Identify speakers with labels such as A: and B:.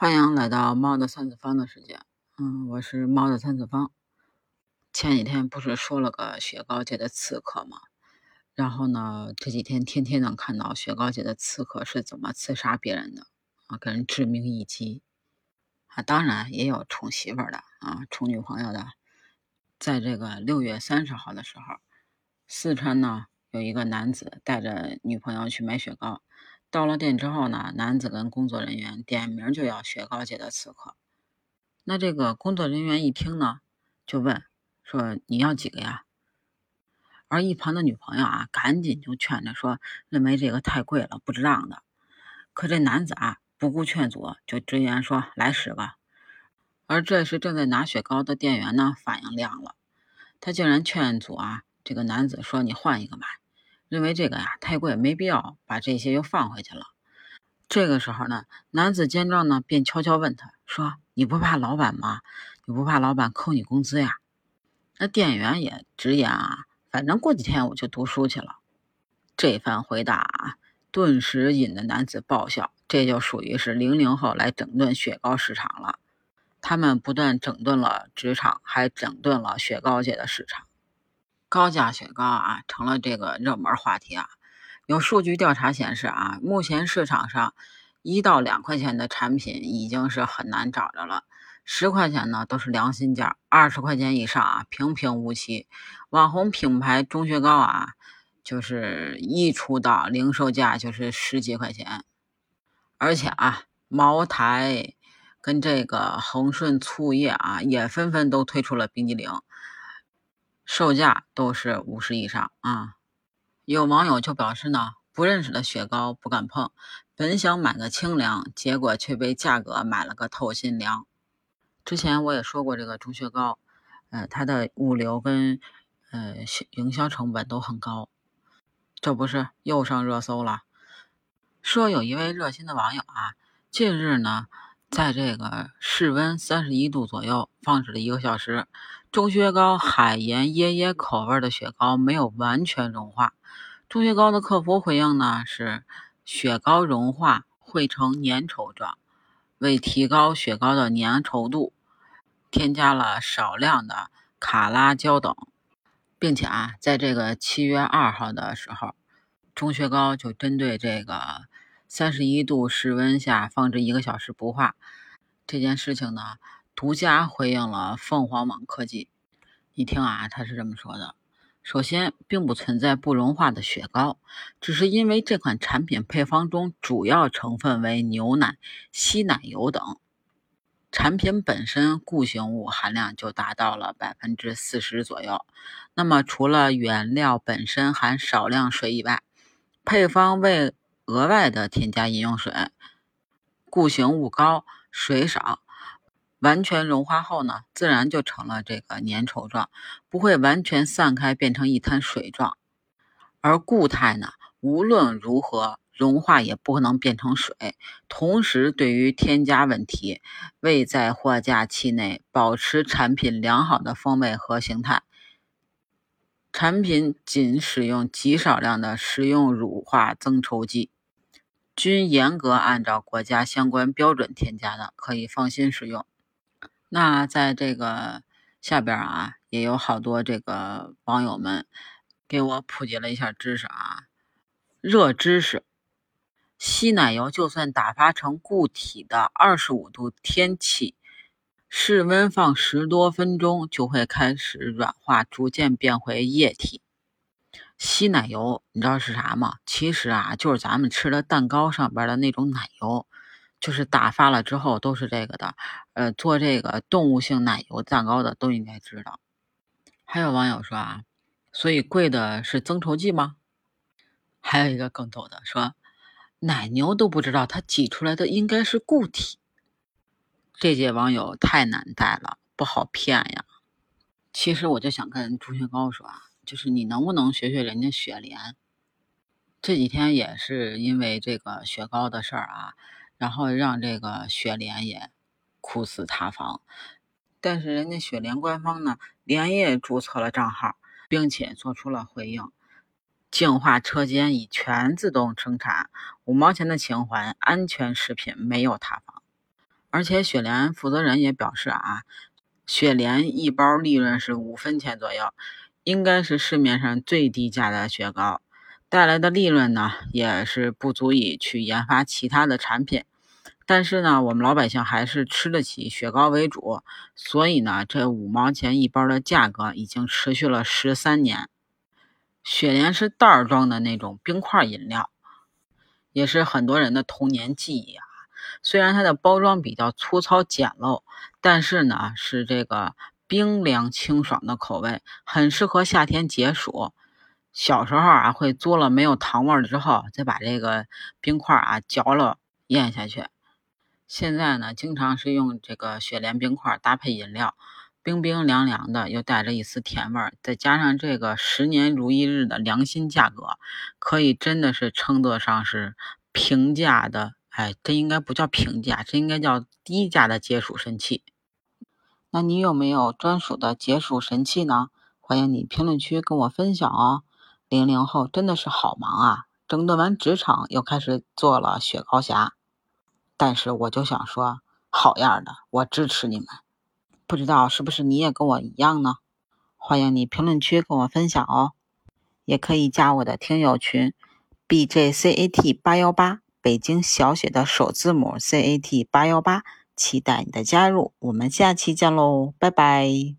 A: 欢迎来到猫的三次方的世界。嗯，我是猫的三次方。前几天不是说了个雪糕界的刺客吗？然后呢，这几天天天能看到雪糕界的刺客是怎么刺杀别人的啊，给人致命一击啊。当然也有宠媳妇的啊，宠女朋友的。在这个六月三十号的时候，四川呢有一个男子带着女朋友去买雪糕。到了店之后呢，男子跟工作人员点名就要雪糕界的刺客。那这个工作人员一听呢，就问说：“你要几个呀？”而一旁的女朋友啊，赶紧就劝着说：“认为这个太贵了，不值当的。”可这男子啊，不顾劝阻，就直言说：“来十个。”而这时正在拿雪糕的店员呢，反应亮了，他竟然劝阻啊，这个男子说：“你换一个买。”认为这个呀太贵，没必要把这些又放回去了。这个时候呢，男子见状呢，便悄悄问他说：“你不怕老板吗？你不怕老板扣你工资呀？”那店员也直言啊：“反正过几天我就读书去了。”这番回答啊，顿时引得男子爆笑。这就属于是零零后来整顿雪糕市场了。他们不但整顿了职场，还整顿了雪糕界的市场。高价雪糕啊，成了这个热门话题啊。有数据调查显示啊，目前市场上一到两块钱的产品已经是很难找着了，十块钱呢都是良心价，二十块钱以上啊平平无奇。网红品牌钟薛高啊，就是一出道零售价就是十几块钱，而且啊，茅台跟这个恒顺醋业啊，也纷纷都推出了冰激凌。售价都是五十以上啊！有网友就表示呢，不认识的雪糕不敢碰，本想买个清凉，结果却被价格买了个透心凉。之前我也说过，这个钟薛高，呃，它的物流跟呃营销成本都很高，这不是又上热搜了？说有一位热心的网友啊，近日呢。在这个室温三十一度左右放置了一个小时，钟薛高海盐椰椰口味的雪糕没有完全融化。钟薛高的客服回应呢是，雪糕融化会成粘稠状，为提高雪糕的粘稠度，添加了少量的卡拉胶等，并且啊，在这个七月二号的时候，钟薛高就针对这个。三十一度室温下放置一个小时不化这件事情呢，独家回应了凤凰网科技。你听啊，他是这么说的：首先，并不存在不融化的雪糕，只是因为这款产品配方中主要成分为牛奶、稀奶油等，产品本身固形物含量就达到了百分之四十左右。那么，除了原料本身含少量水以外，配方为额外的添加饮用水，固形物高，水少，完全融化后呢，自然就成了这个粘稠状，不会完全散开变成一滩水状。而固态呢，无论如何融化也不可能变成水。同时，对于添加问题，未在货架期内保持产品良好的风味和形态。产品仅使用极少量的食用乳化增稠剂。均严格按照国家相关标准添加的，可以放心使用。那在这个下边啊，也有好多这个网友们给我普及了一下知识啊，热知识：稀奶油就算打发成固体的，二十五度天气，室温放十多分钟就会开始软化，逐渐变回液体。稀奶油，你知道是啥吗？其实啊，就是咱们吃的蛋糕上边的那种奶油，就是打发了之后都是这个的。呃，做这个动物性奶油蛋糕的都应该知道。还有网友说啊，所以贵的是增稠剂吗？还有一个更逗的说，奶牛都不知道它挤出来的应该是固体。这届网友太难带了，不好骗呀。其实我就想跟朱雪高说啊。就是你能不能学学人家雪莲？这几天也是因为这个雪糕的事儿啊，然后让这个雪莲也哭死塌房。但是人家雪莲官方呢，连夜注册了账号，并且做出了回应：净化车间已全自动生产，五毛钱的情怀，安全食品没有塌房。而且雪莲负责人也表示啊，雪莲一包利润是五分钱左右，应该是市面上最低价的雪糕，带来的利润呢也是不足以去研发其他的产品。但是呢，我们老百姓还是吃得起雪糕为主，所以呢，这五毛钱一包的价格已经持续了十三年。雪莲是袋儿装的那种冰块饮料，也是很多人的童年记忆啊。虽然它的包装比较粗糙简陋，但是呢，是这个冰凉清爽的口味，很适合夏天解暑。小时候啊，会嘬了没有糖味儿之后，再把这个冰块啊嚼了咽下去。现在呢，经常是用这个雪莲冰块搭配饮料，冰冰凉凉的，又带着一丝甜味儿，再加上这个十年如一日的良心价格，可以真的是称得上是平价的。哎，这应该不叫平价，这应该叫低价的解暑神器。那你有没有专属的解暑神器呢？欢迎你评论区跟我分享哦。零零后真的是好忙啊，整顿完职场又开始做了雪糕侠。但是我就想说，好样的，我支持你们。不知道是不是你也跟我一样呢？欢迎你评论区跟我分享哦，也可以加我的听友群 b j c a t 八幺八，北京小写的首字母 c a t 八幺八，期待你的加入。我们下期见喽，拜拜。